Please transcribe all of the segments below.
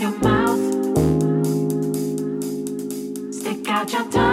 your mouth. Stick out your tongue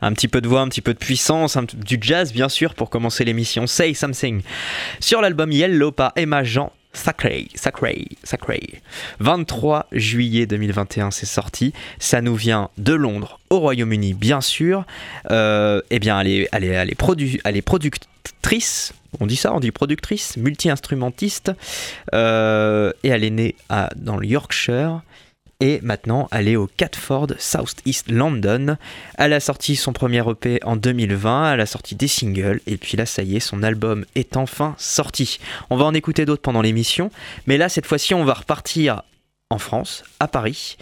Un petit peu de voix, un petit peu de puissance, un du jazz bien sûr pour commencer l'émission Say Something. Sur l'album Yellow par Emma Jean. Sacré, sacré, sacré. 23 juillet 2021, c'est sorti. Ça nous vient de Londres, au Royaume-Uni, bien sûr. Euh, eh bien, elle est, productrice. On dit ça, on dit productrice, multi-instrumentiste. Euh, et elle est née dans le Yorkshire. Et maintenant, elle est au Catford, South East London. Elle a sorti son premier EP en 2020, elle a sorti des singles, et puis là, ça y est, son album est enfin sorti. On va en écouter d'autres pendant l'émission, mais là, cette fois-ci, on va repartir en France, à Paris,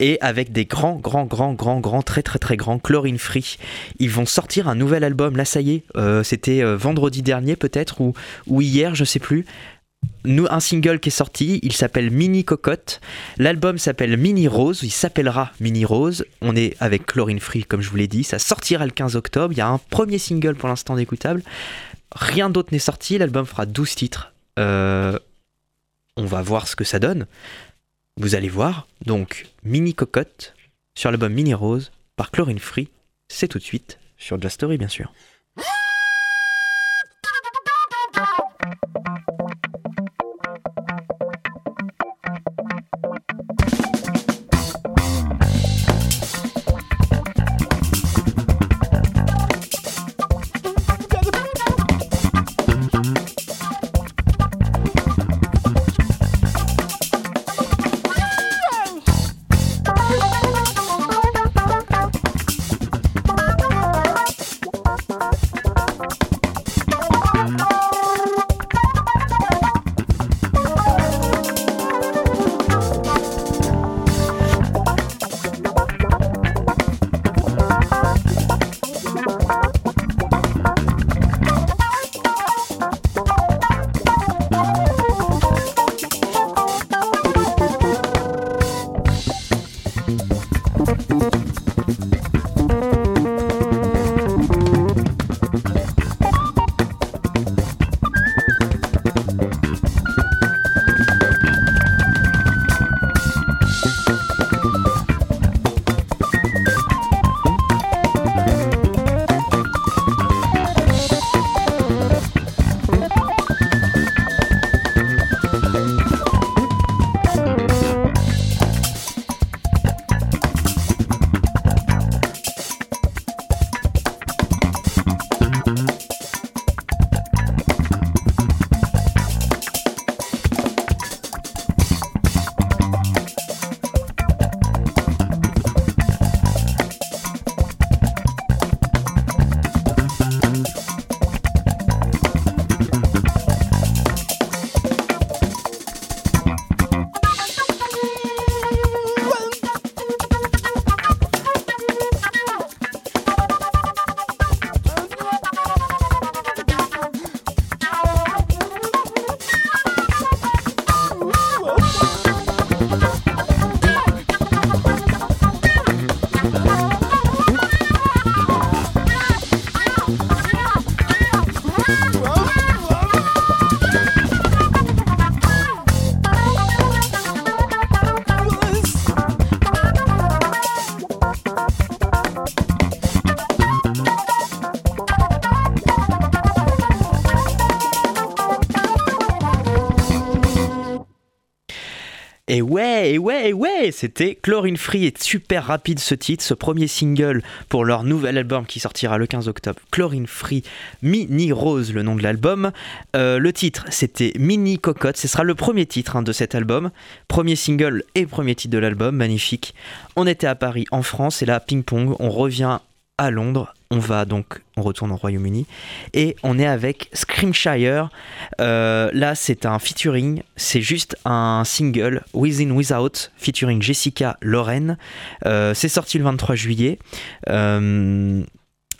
et avec des grands, grands, grands, grands, grands, très, très, très grands, Chlorine Free. Ils vont sortir un nouvel album, là, ça y est, euh, c'était euh, vendredi dernier peut-être, ou, ou hier, je sais plus. Nous, un single qui est sorti, il s'appelle Mini Cocotte. L'album s'appelle Mini Rose, il s'appellera Mini Rose. On est avec Chlorine Free, comme je vous l'ai dit, ça sortira le 15 octobre. Il y a un premier single pour l'instant d'écoutable. Rien d'autre n'est sorti, l'album fera 12 titres. Euh, on va voir ce que ça donne. Vous allez voir. Donc, Mini Cocotte sur l'album Mini Rose par Chlorine Free. C'est tout de suite sur Just Story, bien sûr. C'était Chlorine Free et super rapide ce titre, ce premier single pour leur nouvel album qui sortira le 15 octobre. Chlorine Free, Mini Rose, le nom de l'album. Euh, le titre, c'était Mini Cocotte, ce sera le premier titre hein, de cet album. Premier single et premier titre de l'album, magnifique. On était à Paris, en France, et là, ping-pong, on revient Londres. On va donc, on retourne au Royaume-Uni et on est avec Screamshire. Euh, là, c'est un featuring, c'est juste un single, Within Without, featuring Jessica Loren. Euh, c'est sorti le 23 juillet. Euh,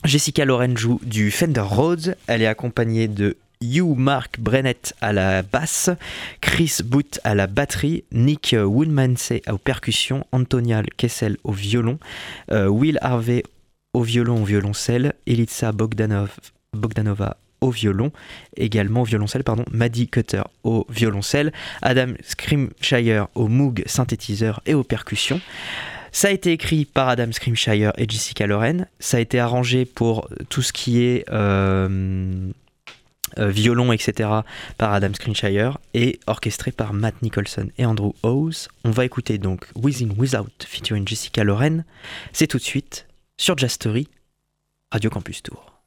Jessica Loren joue du Fender Rhodes. Elle est accompagnée de Hugh Mark Brennett à la basse, Chris Booth à la batterie, Nick Woodmansey aux percussions, Antonia Kessel au violon, Will Harvey au violon, au violoncelle, Elitsa Bogdanov, Bogdanova au violon, également au violoncelle, pardon, Maddie Cutter au violoncelle, Adam Scrimshire au Moog synthétiseur et aux percussions. Ça a été écrit par Adam Scrimshire et Jessica Loren. Ça a été arrangé pour tout ce qui est euh, euh, violon, etc. par Adam Scrimshire et orchestré par Matt Nicholson et Andrew Howes. On va écouter donc Within Without featuring Jessica Loren. C'est tout de suite sur Jastory, Radio Campus Tour.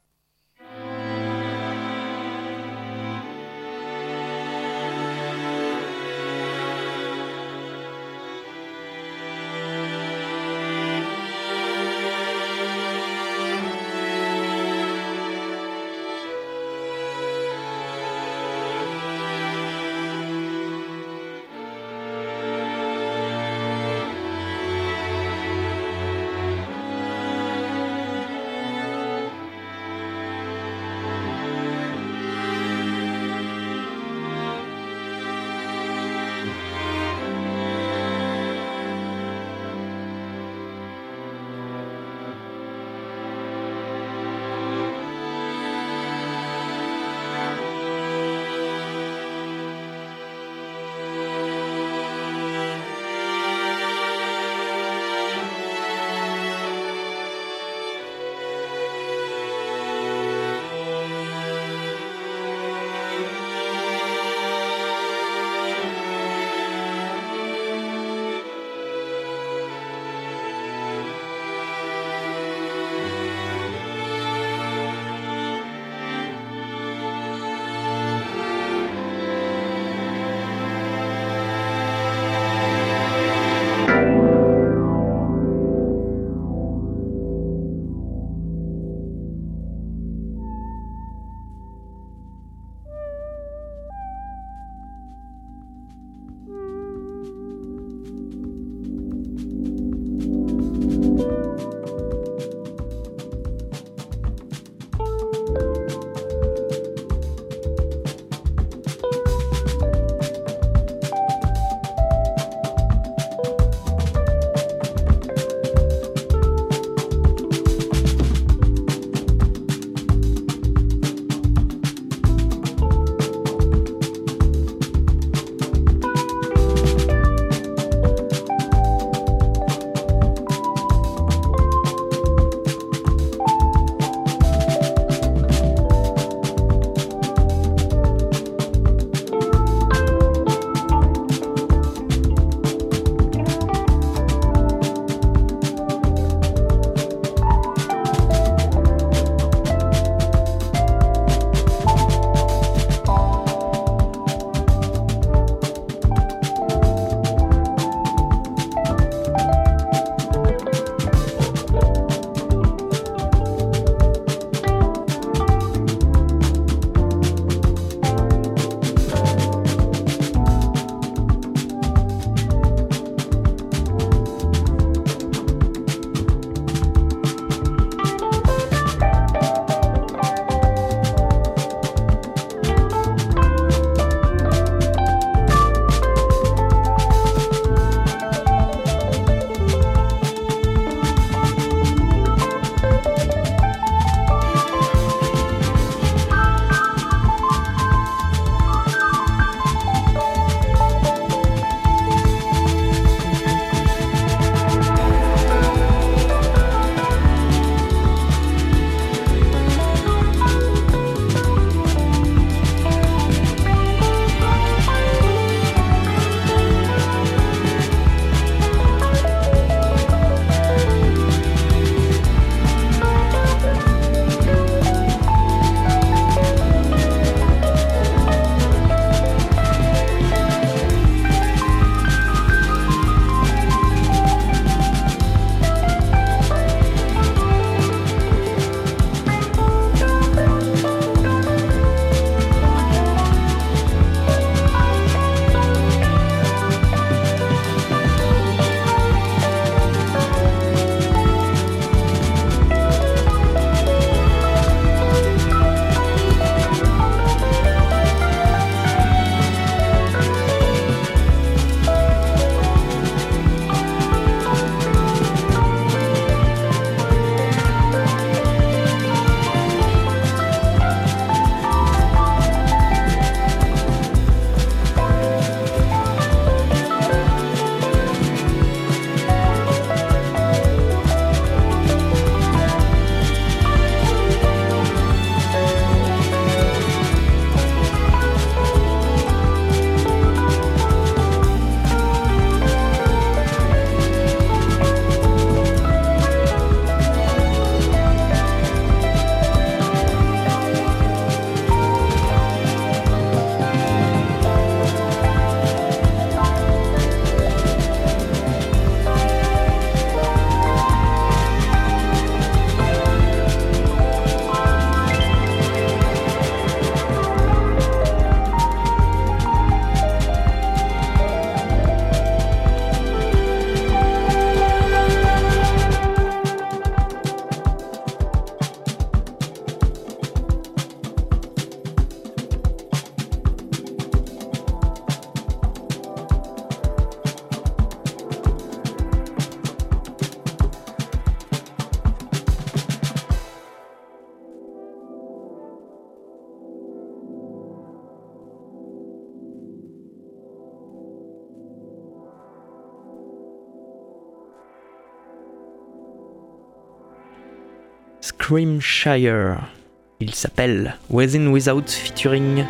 Il s'appelle Within Without featuring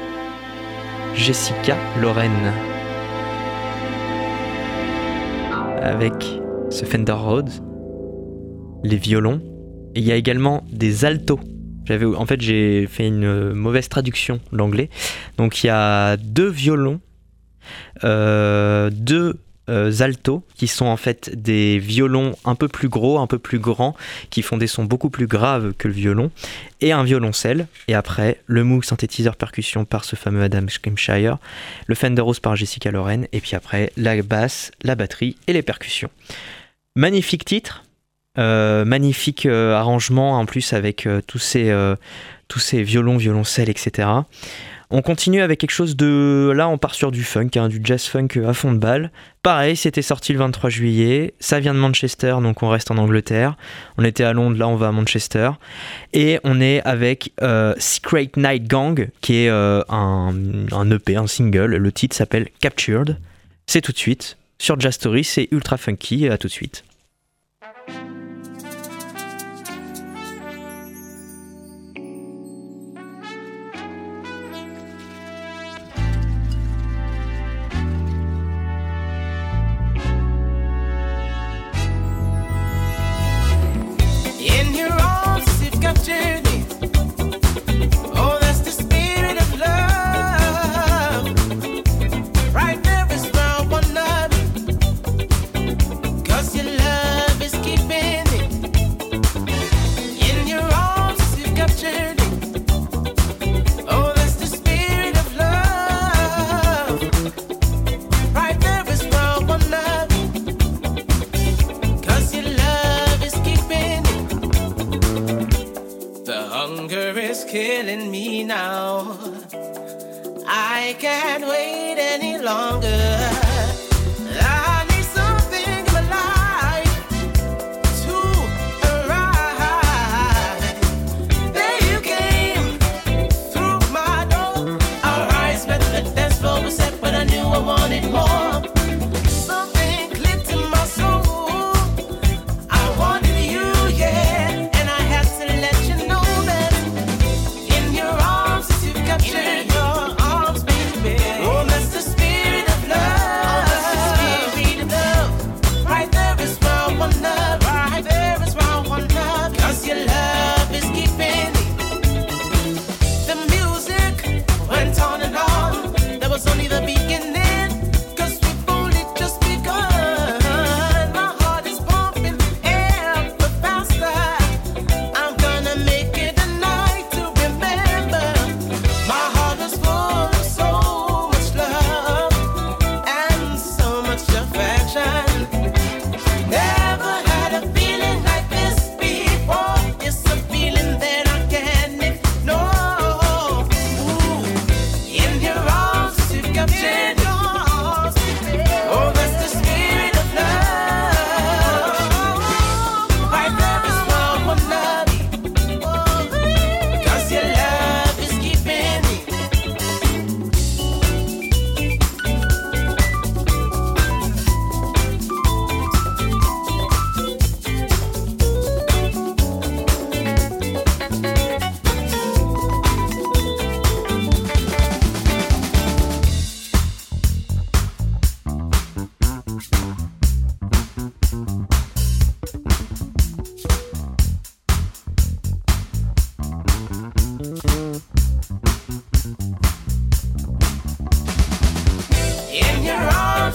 Jessica Lorraine. Avec ce Fender Rhodes, les violons, et il y a également des altos. En fait, j'ai fait une mauvaise traduction l'anglais. Donc il y a deux violons, euh, deux euh, altos qui sont en fait des violons un peu plus gros, un peu plus grands, qui font des sons beaucoup plus graves que le violon, et un violoncelle. Et après, le Moog synthétiseur percussion par ce fameux Adam Scrimshire, le Fender Rose par Jessica Loren, et puis après la basse, la batterie et les percussions. Magnifique titre, euh, magnifique euh, arrangement en plus avec euh, tous, ces, tous ces violons, violoncelles, etc. On continue avec quelque chose de... Là, on part sur du funk, hein, du jazz funk à fond de balle. Pareil, c'était sorti le 23 juillet. Ça vient de Manchester, donc on reste en Angleterre. On était à Londres, là on va à Manchester. Et on est avec Secret Night Gang, qui est un, un EP, un single. Le titre s'appelle Captured. C'est tout de suite sur Jazz Story, c'est ultra funky. À tout de suite.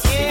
Yeah.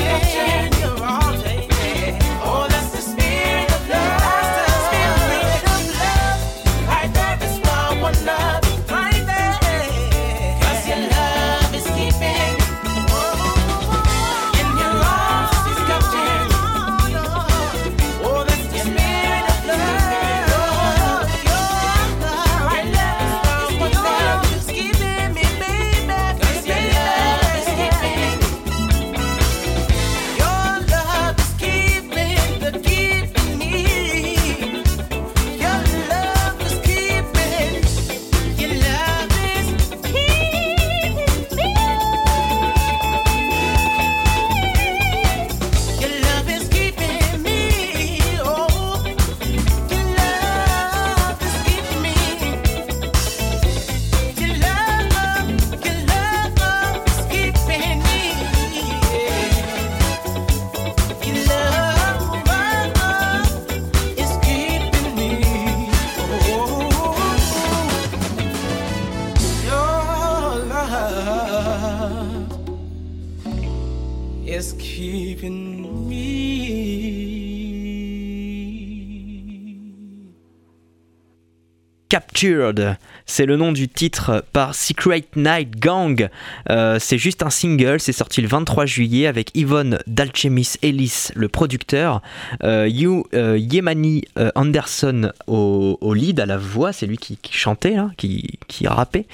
Captured, c'est le nom du titre par Secret Night Gang. Euh, c'est juste un single, c'est sorti le 23 juillet avec Yvonne Dalchemis Ellis, le producteur, euh, You, euh, Yemani Anderson au, lead, à la voix, c'est lui qui, chantait, qui, qui rappait.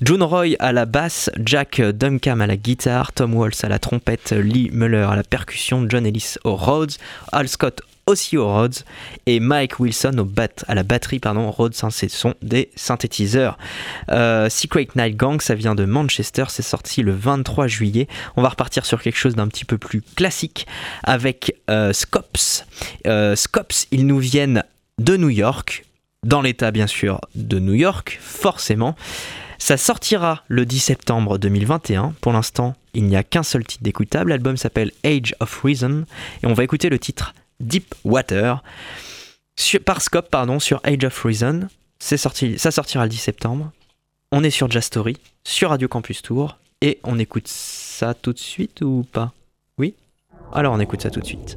June Roy à la basse, Jack Duncan à la guitare, Tom Walsh à la trompette, Lee Muller à la percussion, John Ellis au Rhodes, Al Scott aussi au Rhodes et Mike Wilson au bat, à la batterie pardon Rhodes hein, ce sont des synthétiseurs. Euh, Secret Night Gang ça vient de Manchester c'est sorti le 23 juillet. On va repartir sur quelque chose d'un petit peu plus classique avec euh, Scops Euh, Scops ils nous viennent de New York dans l'état bien sûr de New York forcément. Ça sortira le 10 septembre 2021 pour l'instant il n'y a qu'un seul titre d'écoutable. L'album s'appelle Age of Reason. Et on va écouter le titre Deep Water sur, par Scope pardon, sur Age of Reason. Sorti, ça sortira le 10 septembre. On est sur Jazz Story, sur Radio Campus Tour, et on écoute ça tout de suite ou pas? Oui? Alors on écoute ça tout de suite.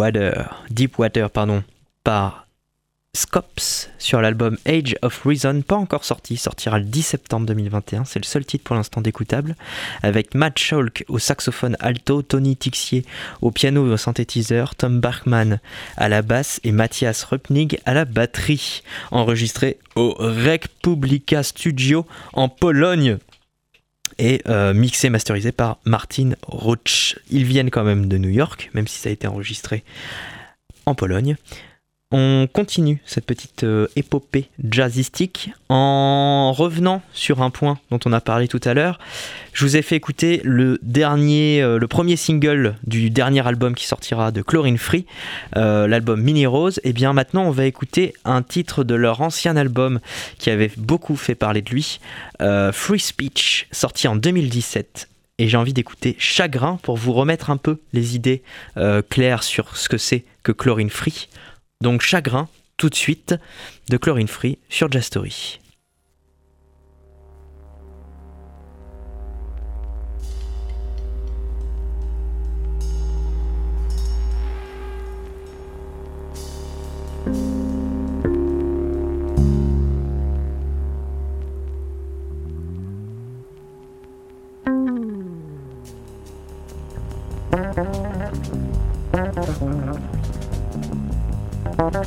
Water, Deep Water, pardon, par Scops sur l'album Age of Reason, pas encore sorti, sortira le 10 septembre 2021, c'est le seul titre pour l'instant d'écoutable, avec Matt Scholk au saxophone alto, Tony Tixier au piano et au synthétiseur, Tom Bachman à la basse et Mathias Rupnig à la batterie, enregistré au Republica Studio en Pologne et euh, mixé, masterisé par Martin Roach. Ils viennent quand même de New York, même si ça a été enregistré en Pologne. On continue cette petite euh, épopée jazzistique en revenant sur un point dont on a parlé tout à l'heure. Je vous ai fait écouter le euh, premier single du dernier album qui sortira de Chlorine Free, euh, l'album Mini Rose. Et bien maintenant, on va écouter un titre de leur ancien album qui avait beaucoup fait parler de lui, Free Speech, sorti en 2017 et j'ai envie d'écouter Chagrin pour vous remettre un peu les idées claires sur ce que c'est que Chlorine Free. Donc Chagrin, tout de suite, de Chlorine Free sur Jastory.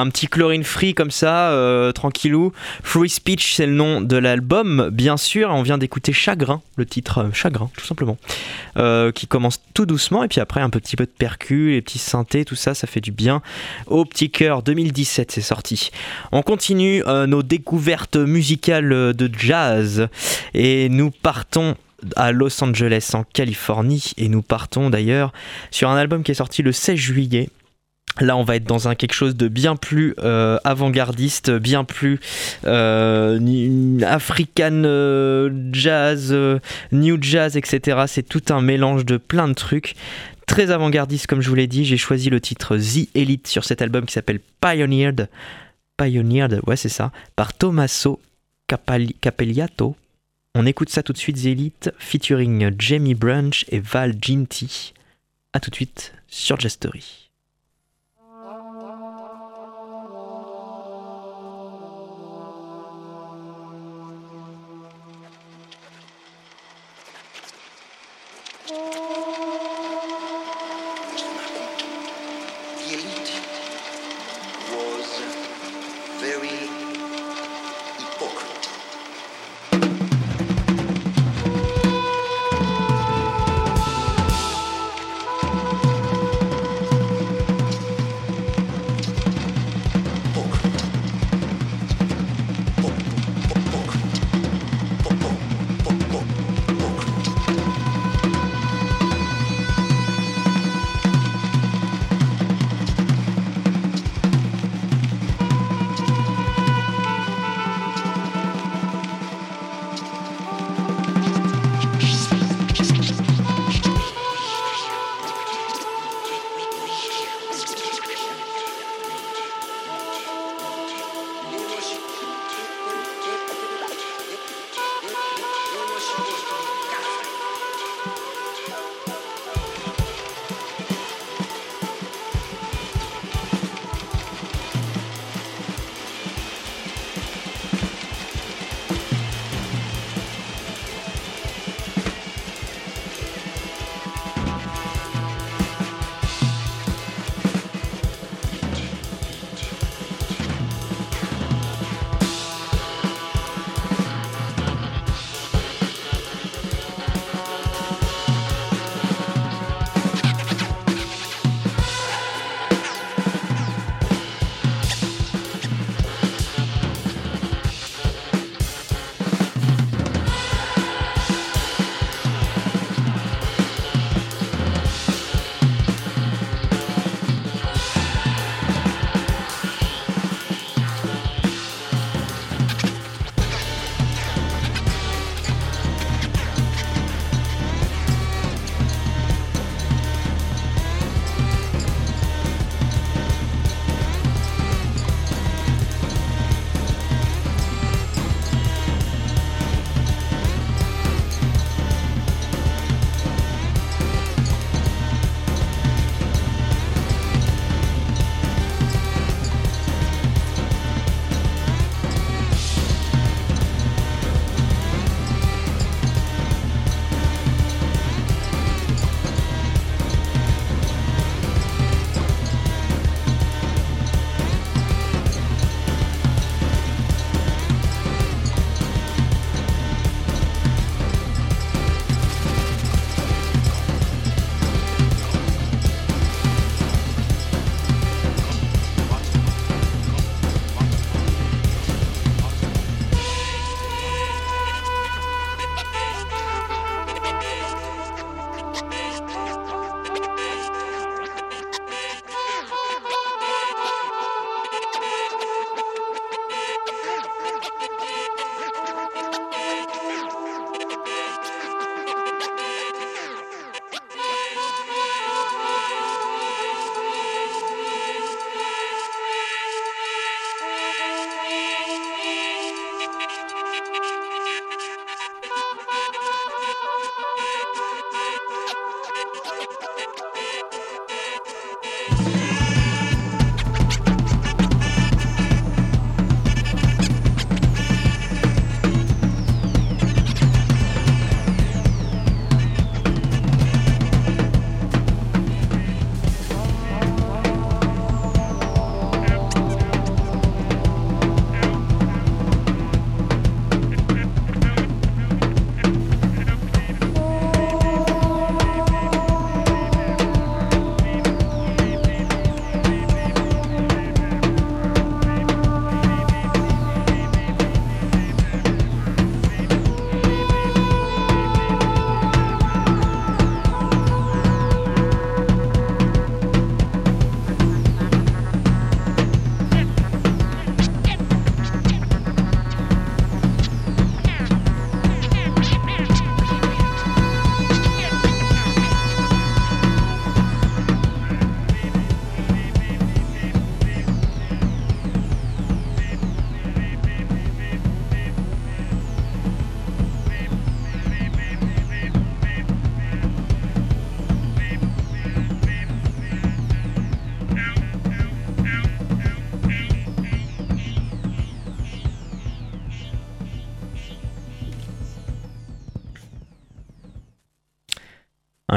Un petit chlorine free comme ça, euh, tranquillou. Free Speech, c'est le nom de l'album, bien sûr. On vient d'écouter Chagrin, le titre euh, Chagrin, tout simplement, euh, qui commence tout doucement et puis après un petit peu de percu, les petits synthés, tout ça, ça fait du bien. Au petit cœur, 2017, c'est sorti. On continue nos découvertes musicales de jazz et nous partons à Los Angeles en Californie et nous partons d'ailleurs sur un album qui est sorti le 16 juillet Là, on va être dans un quelque chose de bien plus euh, avant-gardiste, bien plus euh, African euh, jazz, euh, new jazz, etc. C'est tout un mélange de plein de trucs. Très avant-gardiste, comme je vous l'ai dit. J'ai choisi le titre The Elite sur cet album qui s'appelle Pioneered. Pioneered, ouais, c'est ça. Par Tommaso Capelliato. On écoute ça tout de suite, The Elite, featuring Jamie Brunch et Val Ginty. A tout de suite sur Jazz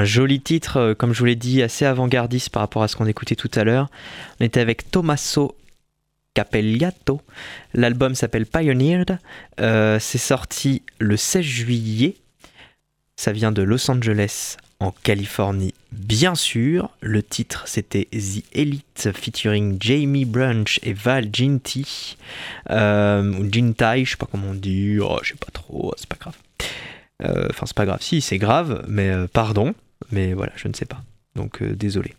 Un joli titre, euh, comme je vous l'ai dit, assez avant-gardiste par rapport à ce qu'on écoutait tout à l'heure. On était avec Tommaso Capelliato. L'album s'appelle Pioneered. Euh, c'est sorti le 16 juillet. Ça vient de Los Angeles en Californie, bien sûr. Le titre c'était The Elite featuring Jamie Brunch et Val Ginty. Euh, ou Gintai, je sais pas comment on dit. Oh, je sais pas trop, c'est pas grave. Enfin, c'est pas grave. Si, c'est grave, mais pardon. Mais voilà, je ne sais pas. Donc, euh, désolé.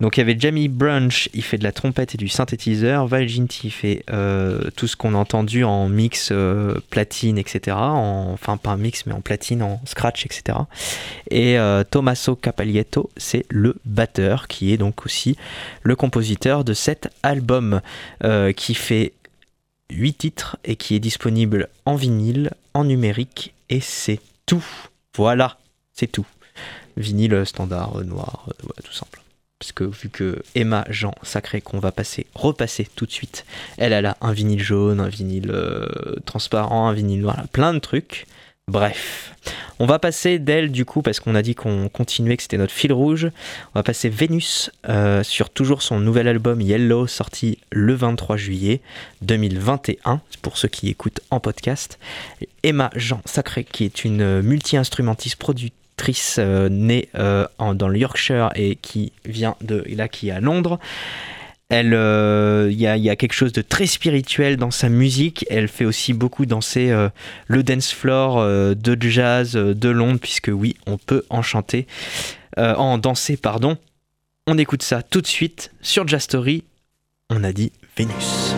Donc, il y avait Jamie Brunch, il fait de la trompette et du synthétiseur. Val Ginty fait euh, tout ce qu'on a entendu en mix euh, platine, etc. En- enfin, pas en mix, mais en platine, en scratch, etc. Et Tommaso Capalietto, c'est le batteur qui est donc aussi le compositeur de cet album qui fait 8 titres et qui est disponible en vinyle, en numérique et c'est tout. Voilà, c'est tout. Vinyle standard, noir, euh, tout simple. Parce que vu que Emma Jean Sacré qu'on va passer, repasser tout de suite, elle, elle a un vinyle jaune, un vinyle euh, transparent, un vinyle noir, plein de trucs. Bref, on va passer d'elle du coup parce qu'on a dit qu'on continuait, que c'était notre fil rouge. On va passer Vénus euh, sur toujours son nouvel album Yellow sorti le 23 juillet 2021 pour ceux qui écoutent en podcast. Emma Jean Sacré qui est une multi-instrumentiste productrice euh, née euh, dans le Yorkshire et qui vient de là qui est à Londres. Elle, euh, il y, a, il quelque chose de très spirituel dans sa musique. Elle fait aussi beaucoup danser le dance floor de jazz de Londres, puisque oui, on peut en chanter, en danser, pardon. On écoute ça tout de suite sur Jazz Story. On a dit Vénus.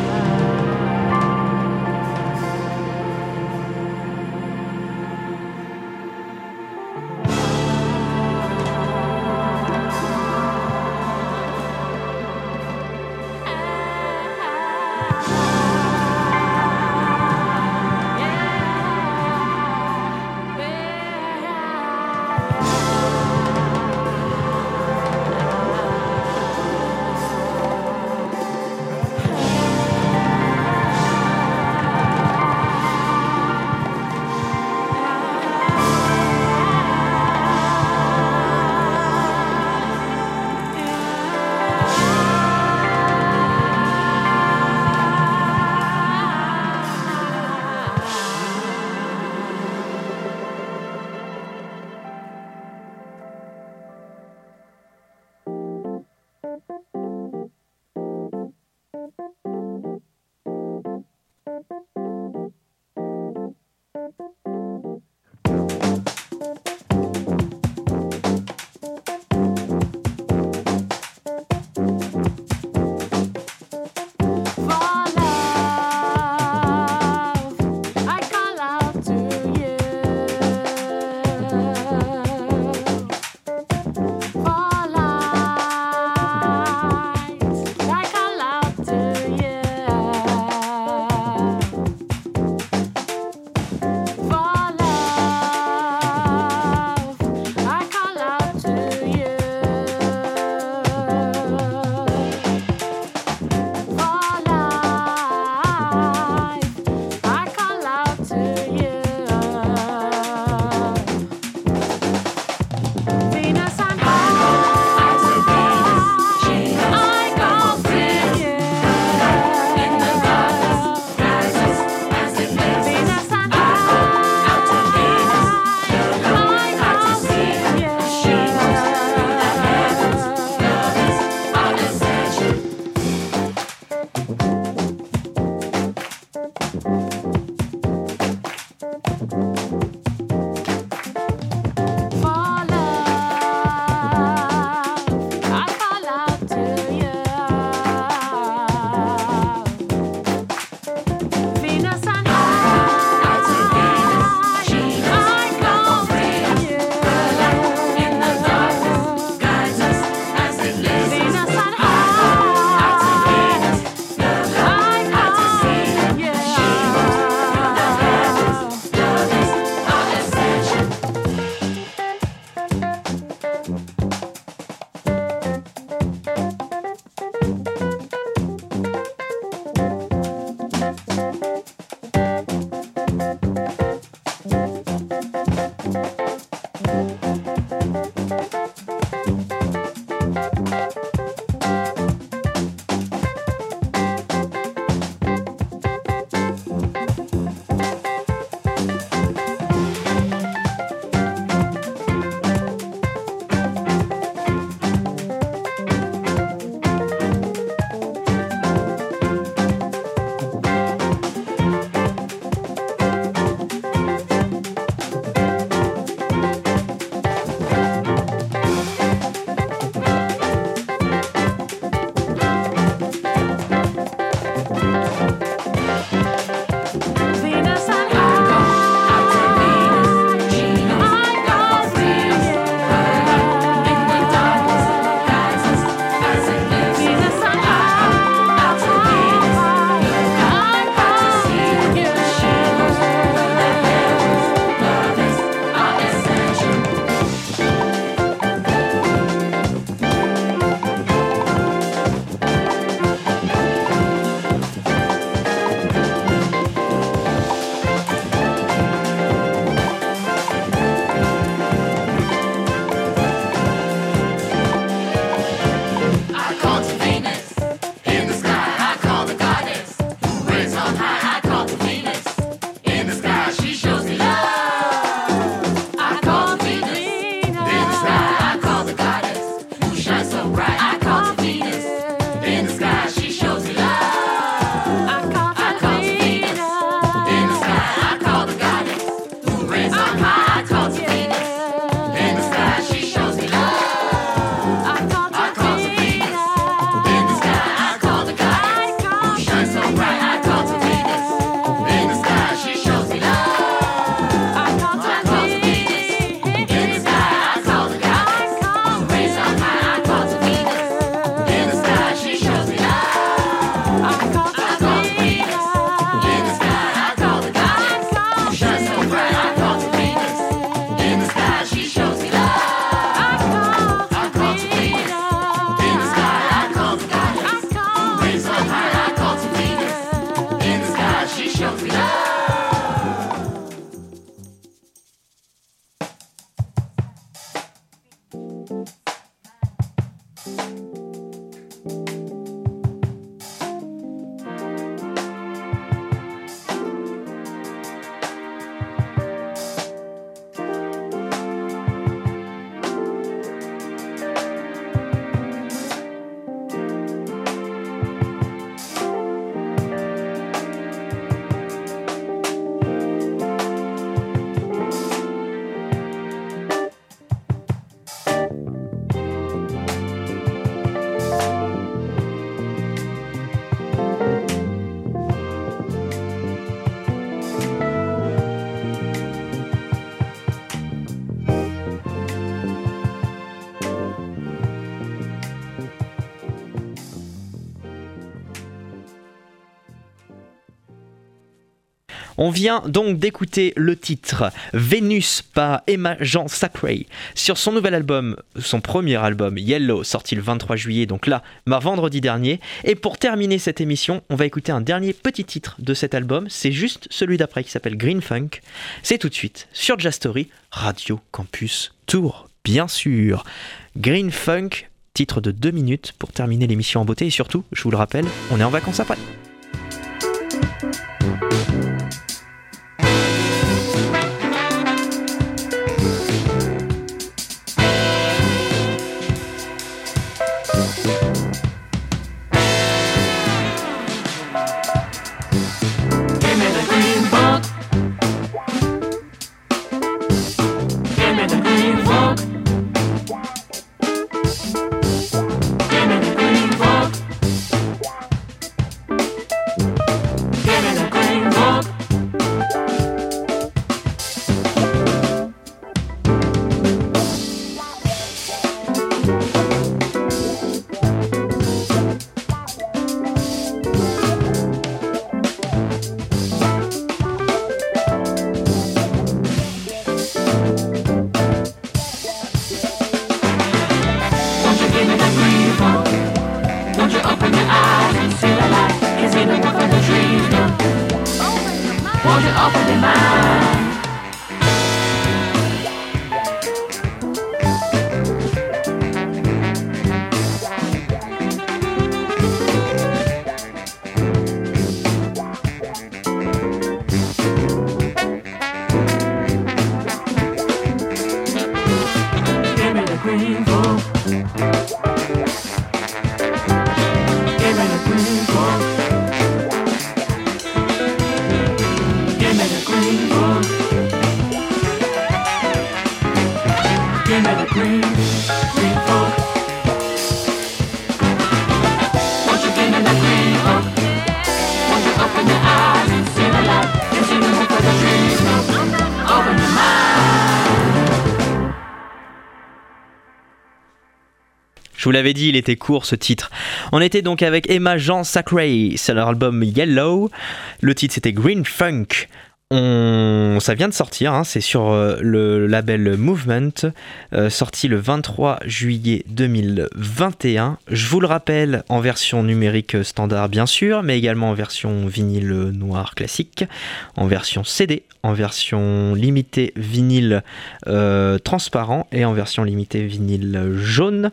On vient donc d'écouter le titre Vénus par Emma Jean Sacray sur son nouvel album, son premier album Yellow, sorti le 23 juillet, donc là, ma vendredi dernier. Et pour terminer cette émission, on va écouter un dernier petit titre de cet album, c'est juste celui d'après qui s'appelle Green Funk. C'est tout de suite sur Jastory, Radio Campus Tour, bien sûr. Green Funk, titre de deux minutes pour terminer l'émission en beauté et surtout, je vous le rappelle, on est en vacances après. Je vous l'avais dit, il était court ce titre. On était donc avec Emma Jean Sacray, c'est leur album Yellow. Le titre c'était Green Funk. On... Ça vient de sortir, hein, c'est sur euh, le label Movement, euh, sorti le 23 juillet 2021. Je vous le rappelle, en version numérique standard bien sûr, mais également en version vinyle noir classique, en version CD, en version limitée vinyle euh, transparent et en version limitée vinyle jaune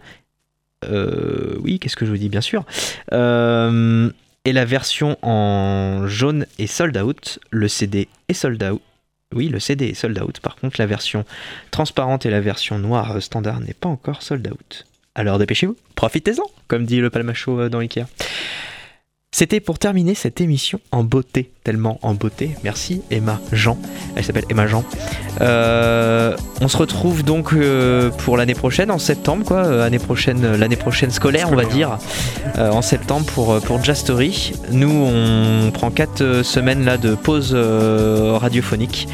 euh, oui, qu'est-ce que je vous dis, bien sûr. Euh, et la version en jaune est sold out. Le CD est sold out. Oui, le CD est sold out. Par contre, la version transparente et la version noire standard n'est pas encore sold out. Alors dépêchez-vous, profitez-en, comme dit le palmacho euh, dans Ikea. C'était pour terminer cette émission en beauté, tellement en beauté. Merci Emma Jean. Elle s'appelle Emma Jean. Euh, on se retrouve donc euh, pour l'année prochaine, en septembre, quoi. euh, année prochaine, l'année prochaine scolaire, on va dire, en septembre pour pour Jazz Story. Nous, on prend quatre euh, semaines là de pause radiophonique.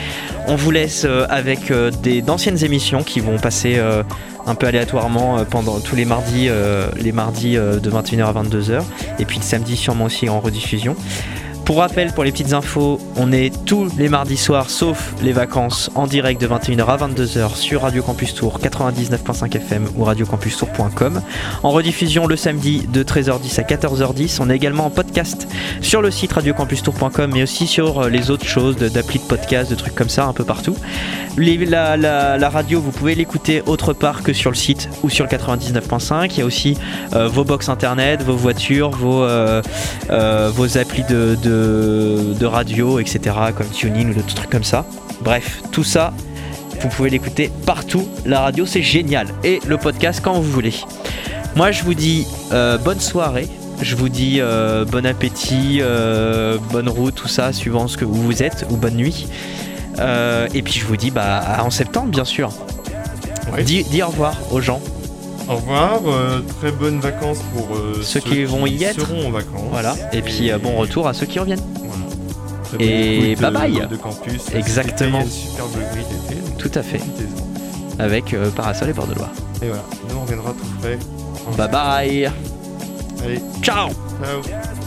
On vous laisse avec des d'anciennes émissions qui vont passer un peu aléatoirement euh, pendant tous les mardis, euh, les mardis euh, de 21h à 22h, et puis le samedi sûrement aussi en rediffusion. Pour rappel, pour les petites infos, on est tous les mardis soirs, sauf les vacances, en direct de 21h à 22h sur Radio Campus Tour 99.5 FM ou radiocampustour.com. En rediffusion le samedi de 13h10 à 14h10. On est également en podcast sur le site radiocampustour.com, mais aussi sur euh, les autres choses, d'applis de podcast, de trucs comme ça, un peu partout. La, radio, vous pouvez l'écouter autre part que sur le site ou sur le 99.5. Il y a aussi euh, vos box internet, vos voitures, vos, euh, vos applis de, de radio, etc. comme tuning ou d'autres trucs comme ça. Bref, tout ça, vous pouvez l'écouter partout. La radio, c'est génial. Et le podcast quand vous voulez. Moi, je vous dis euh, bonne soirée. Je vous dis euh, bon appétit, euh, bonne route, tout ça, suivant ce que vous vous êtes, ou bonne nuit. Et puis je vous dis bah, en septembre, bien sûr. Dis, dis au revoir aux gens. Au revoir, euh, très bonnes vacances pour euh, Ceux qui vont y être. seront en vacances. Voilà. Et puis euh, bon retour à ceux qui reviennent. Voilà. Très Et bye bye. De campus. Exactement. Superbe d'été. Tout à fait. Avec euh, Parasol et Bord de Loire. Et voilà, nous on reviendra tout frais. Bye bye. Allez, Ciao. ciao.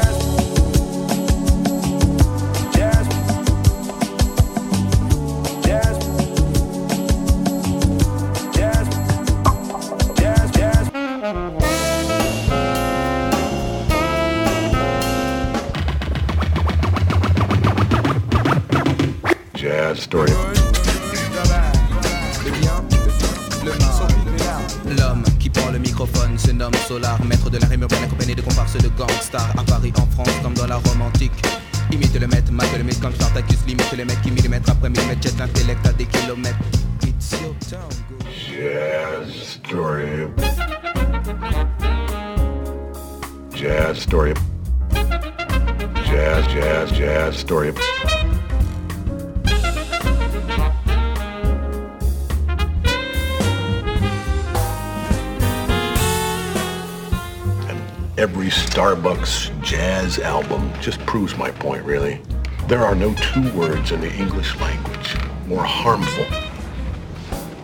two words in the English language more harmful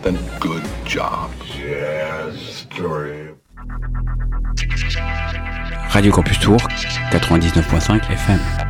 than good job. Jazz story. Radio Campus Tour, 99.5 FM.